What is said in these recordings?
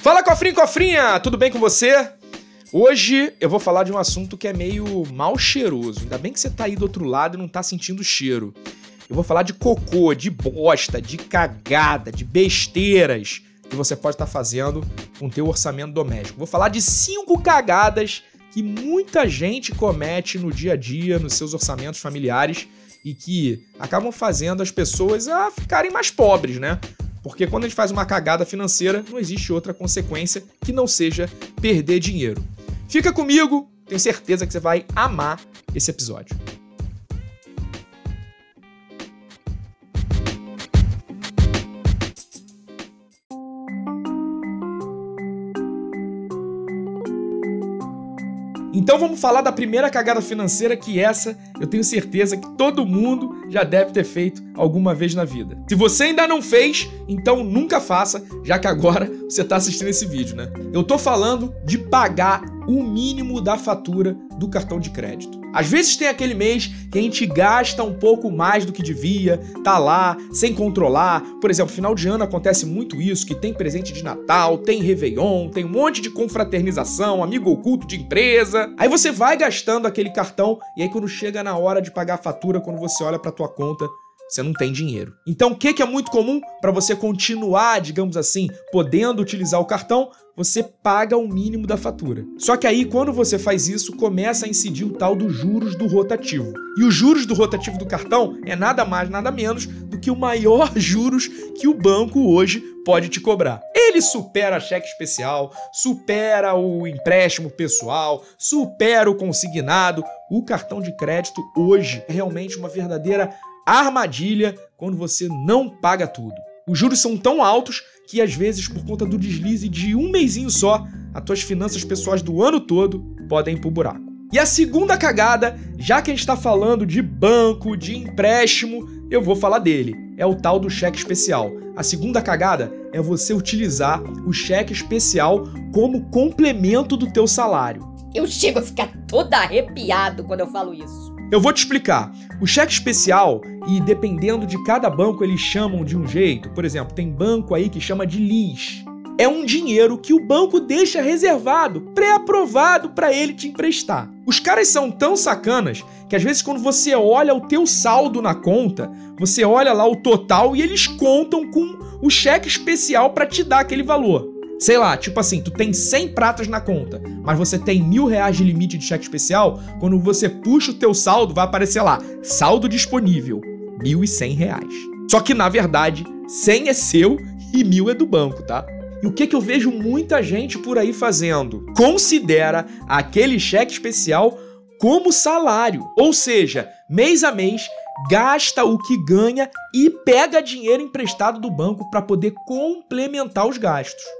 Fala cofrinho, cofrinha! Tudo bem com você? Hoje eu vou falar de um assunto que é meio mal cheiroso. Ainda bem que você tá aí do outro lado e não tá sentindo cheiro. Eu vou falar de cocô, de bosta, de cagada, de besteiras que você pode estar tá fazendo com o teu orçamento doméstico. Vou falar de cinco cagadas que muita gente comete no dia a dia, nos seus orçamentos familiares e que acabam fazendo as pessoas a ficarem mais pobres, né? Porque quando a gente faz uma cagada financeira, não existe outra consequência que não seja perder dinheiro. Fica comigo, tenho certeza que você vai amar esse episódio. Então vamos falar da primeira cagada financeira, que essa eu tenho certeza que todo mundo já deve ter feito alguma vez na vida. Se você ainda não fez, então nunca faça, já que agora você está assistindo esse vídeo, né? Eu tô falando de pagar o mínimo da fatura do cartão de crédito. Às vezes tem aquele mês que a gente gasta um pouco mais do que devia, tá lá, sem controlar. Por exemplo, final de ano acontece muito isso, que tem presente de Natal, tem Réveillon, tem um monte de confraternização, amigo oculto de empresa. Aí você vai gastando aquele cartão e aí quando chega na hora de pagar a fatura, quando você olha para tua conta, você não tem dinheiro. Então, o que, que é muito comum para você continuar, digamos assim, podendo utilizar o cartão? Você paga o mínimo da fatura. Só que aí, quando você faz isso, começa a incidir o tal dos juros do rotativo. E os juros do rotativo do cartão é nada mais, nada menos do que o maior juros que o banco hoje pode te cobrar. Ele supera cheque especial, supera o empréstimo pessoal, supera o consignado. O cartão de crédito hoje é realmente uma verdadeira armadilha quando você não paga tudo. Os juros são tão altos que às vezes, por conta do deslize de um mêsinho só, as tuas finanças pessoais do ano todo podem ir pro buraco. E a segunda cagada, já que a gente está falando de banco, de empréstimo, eu vou falar dele. É o tal do cheque especial. A segunda cagada é você utilizar o cheque especial como complemento do teu salário. Eu chego a ficar toda arrepiado quando eu falo isso. Eu vou te explicar. O cheque especial, e dependendo de cada banco, eles chamam de um jeito. Por exemplo, tem banco aí que chama de LIS. É um dinheiro que o banco deixa reservado, pré-aprovado para ele te emprestar. Os caras são tão sacanas que às vezes quando você olha o teu saldo na conta, você olha lá o total e eles contam com o cheque especial para te dar aquele valor. Sei lá, tipo assim, tu tem 100 pratas na conta, mas você tem mil reais de limite de cheque especial, quando você puxa o teu saldo, vai aparecer lá, saldo disponível, mil e cem reais. Só que, na verdade, 100 é seu e mil é do banco, tá? E o que, que eu vejo muita gente por aí fazendo? Considera aquele cheque especial como salário. Ou seja, mês a mês, gasta o que ganha e pega dinheiro emprestado do banco para poder complementar os gastos.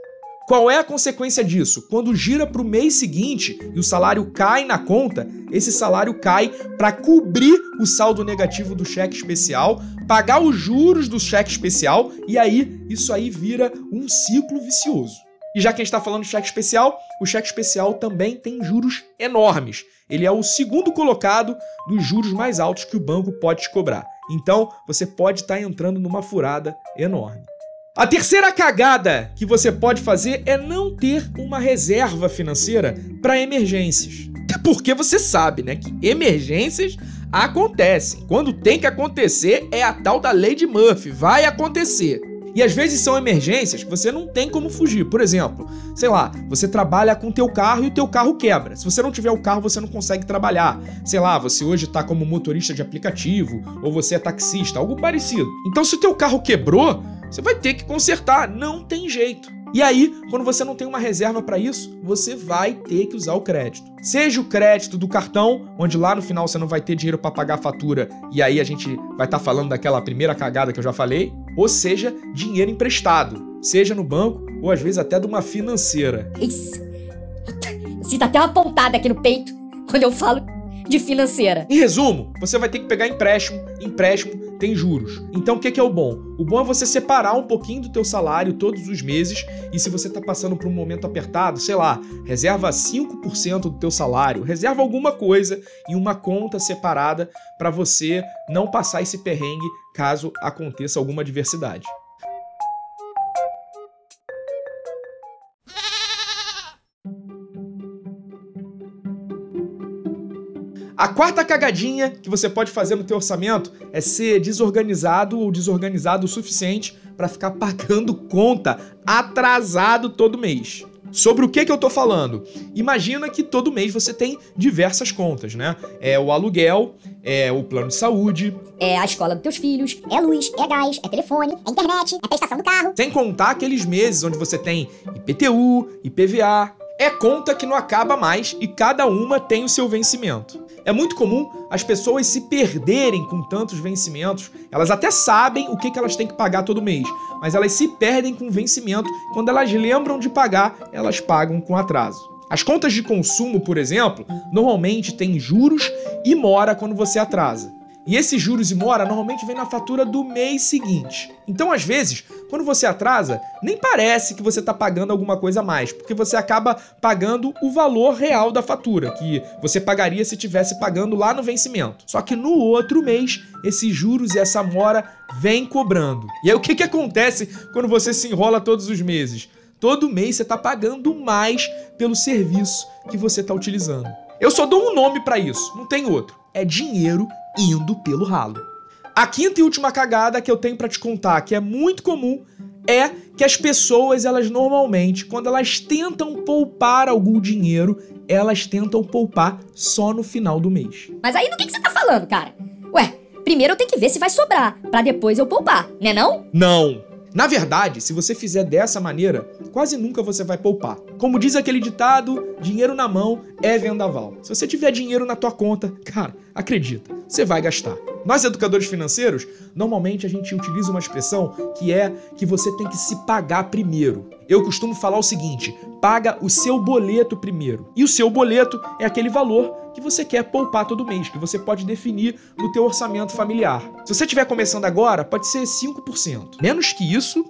Qual é a consequência disso? Quando gira para o mês seguinte e o salário cai na conta, esse salário cai para cobrir o saldo negativo do cheque especial, pagar os juros do cheque especial e aí isso aí vira um ciclo vicioso. E já que a gente está falando de cheque especial, o cheque especial também tem juros enormes. Ele é o segundo colocado dos juros mais altos que o banco pode te cobrar. Então, você pode estar tá entrando numa furada enorme. A terceira cagada que você pode fazer é não ter uma reserva financeira para emergências. Até porque você sabe, né, que emergências acontecem. Quando tem que acontecer é a tal da lei de Murphy, vai acontecer. E às vezes são emergências que você não tem como fugir. Por exemplo, sei lá, você trabalha com teu carro e o teu carro quebra. Se você não tiver o carro, você não consegue trabalhar. Sei lá, você hoje está como motorista de aplicativo ou você é taxista, algo parecido. Então se o teu carro quebrou, você vai ter que consertar, não tem jeito. E aí, quando você não tem uma reserva para isso, você vai ter que usar o crédito. Seja o crédito do cartão, onde lá no final você não vai ter dinheiro para pagar a fatura, e aí a gente vai estar tá falando daquela primeira cagada que eu já falei, ou seja, dinheiro emprestado, seja no banco ou às vezes até de uma financeira. Isso. Sinto até uma pontada aqui no peito quando eu falo de financeira. Em resumo, você vai ter que pegar empréstimo, empréstimo tem juros. Então o que é, o bom? O bom é você separar um pouquinho do teu salário todos os meses e se você está passando por um momento apertado, sei lá, reserva 5% do teu salário, reserva alguma coisa em uma conta separada para você não passar esse perrengue caso aconteça alguma adversidade. A quarta cagadinha que você pode fazer no teu orçamento é ser desorganizado ou desorganizado o suficiente para ficar pagando conta atrasado todo mês. Sobre o que, que eu tô falando? Imagina que todo mês você tem diversas contas, né? É o aluguel, é o plano de saúde, É a escola dos teus filhos. É luz, é gás, é telefone, é internet, é prestação do carro. sem contar aqueles meses onde você tem IPTU, IPVA. É conta que não acaba mais e cada uma tem o seu vencimento. É muito comum as pessoas se perderem com tantos vencimentos. Elas até sabem o que elas têm que pagar todo mês, mas elas se perdem com o vencimento. Quando elas lembram de pagar, elas pagam com atraso. As contas de consumo, por exemplo, normalmente têm juros e mora quando você atrasa. E esses juros e mora normalmente vem na fatura do mês seguinte. Então, às vezes, quando você atrasa, nem parece que você está pagando alguma coisa a mais, porque você acaba pagando o valor real da fatura, que você pagaria se tivesse pagando lá no vencimento. Só que no outro mês, esses juros e essa mora vem cobrando. E aí o que, que acontece quando você se enrola todos os meses? Todo mês você está pagando mais pelo serviço que você está utilizando. Eu só dou um nome para isso, não tem outro. É dinheiro indo pelo ralo. A quinta e última cagada que eu tenho para te contar, que é muito comum, é que as pessoas, elas normalmente, quando elas tentam poupar algum dinheiro, elas tentam poupar só no final do mês. Mas aí do que, que você tá falando, cara? Ué, primeiro eu tenho que ver se vai sobrar, pra depois eu poupar, né não? Não! Na verdade, se você fizer dessa maneira, quase nunca você vai poupar. Como diz aquele ditado, dinheiro na mão é vendaval. Se você tiver dinheiro na tua conta, cara, acredita, você vai gastar. Nós educadores financeiros, normalmente a gente utiliza uma expressão que é que você tem que se pagar primeiro. Eu costumo falar o seguinte: paga o seu boleto primeiro. E o seu boleto é aquele valor que você quer poupar todo mês, que você pode definir no teu orçamento familiar. Se você estiver começando agora, pode ser 5%. Menos que isso,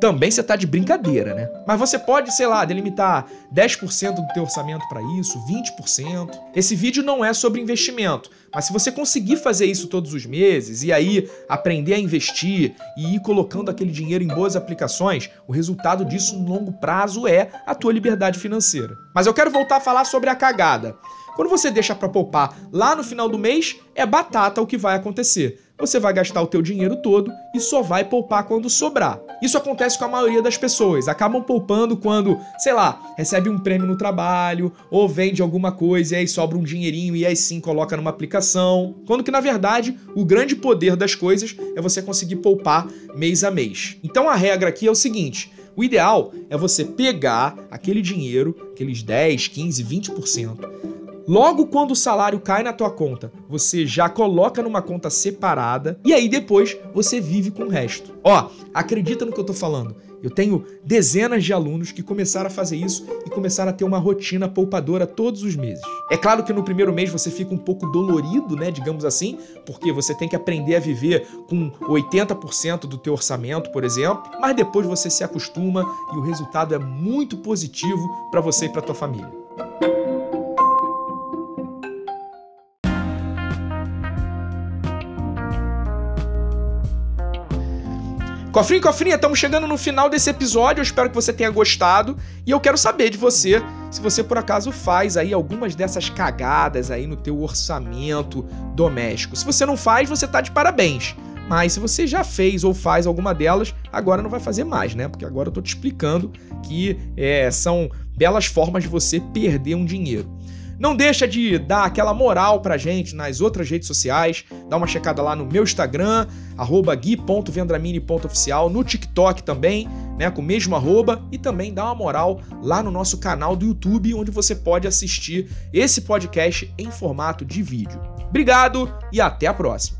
também você tá de brincadeira, né? Mas você pode, sei lá, delimitar 10% do teu orçamento para isso, 20%. Esse vídeo não é sobre investimento, mas se você conseguir fazer isso todos os meses e aí aprender a investir e ir colocando aquele dinheiro em boas aplicações, o resultado disso no longo prazo é a tua liberdade financeira. Mas eu quero voltar a falar sobre a cagada. Quando você deixa para poupar lá no final do mês, é batata o que vai acontecer. Você vai gastar o teu dinheiro todo e só vai poupar quando sobrar. Isso acontece com a maioria das pessoas. Acabam poupando quando, sei lá, recebe um prêmio no trabalho ou vende alguma coisa e aí sobra um dinheirinho e aí sim coloca numa aplicação. Quando que na verdade o grande poder das coisas é você conseguir poupar mês a mês. Então a regra aqui é o seguinte: o ideal é você pegar aquele dinheiro, aqueles 10, 15, 20%, Logo quando o salário cai na tua conta, você já coloca numa conta separada e aí depois você vive com o resto. Ó, acredita no que eu tô falando. Eu tenho dezenas de alunos que começaram a fazer isso e começaram a ter uma rotina poupadora todos os meses. É claro que no primeiro mês você fica um pouco dolorido, né, digamos assim, porque você tem que aprender a viver com 80% do teu orçamento, por exemplo, mas depois você se acostuma e o resultado é muito positivo para você e para tua família. Cofrinho e Cofrinha, estamos chegando no final desse episódio. Eu espero que você tenha gostado. E eu quero saber de você se você por acaso faz aí algumas dessas cagadas aí no teu orçamento doméstico. Se você não faz, você tá de parabéns. Mas se você já fez ou faz alguma delas, agora não vai fazer mais, né? Porque agora eu tô te explicando que é, são belas formas de você perder um dinheiro. Não deixa de dar aquela moral pra gente nas outras redes sociais. Dá uma checada lá no meu Instagram, arroba gui.vendramini.oficial, no TikTok também, né, com o mesmo arroba, e também dá uma moral lá no nosso canal do YouTube, onde você pode assistir esse podcast em formato de vídeo. Obrigado e até a próxima!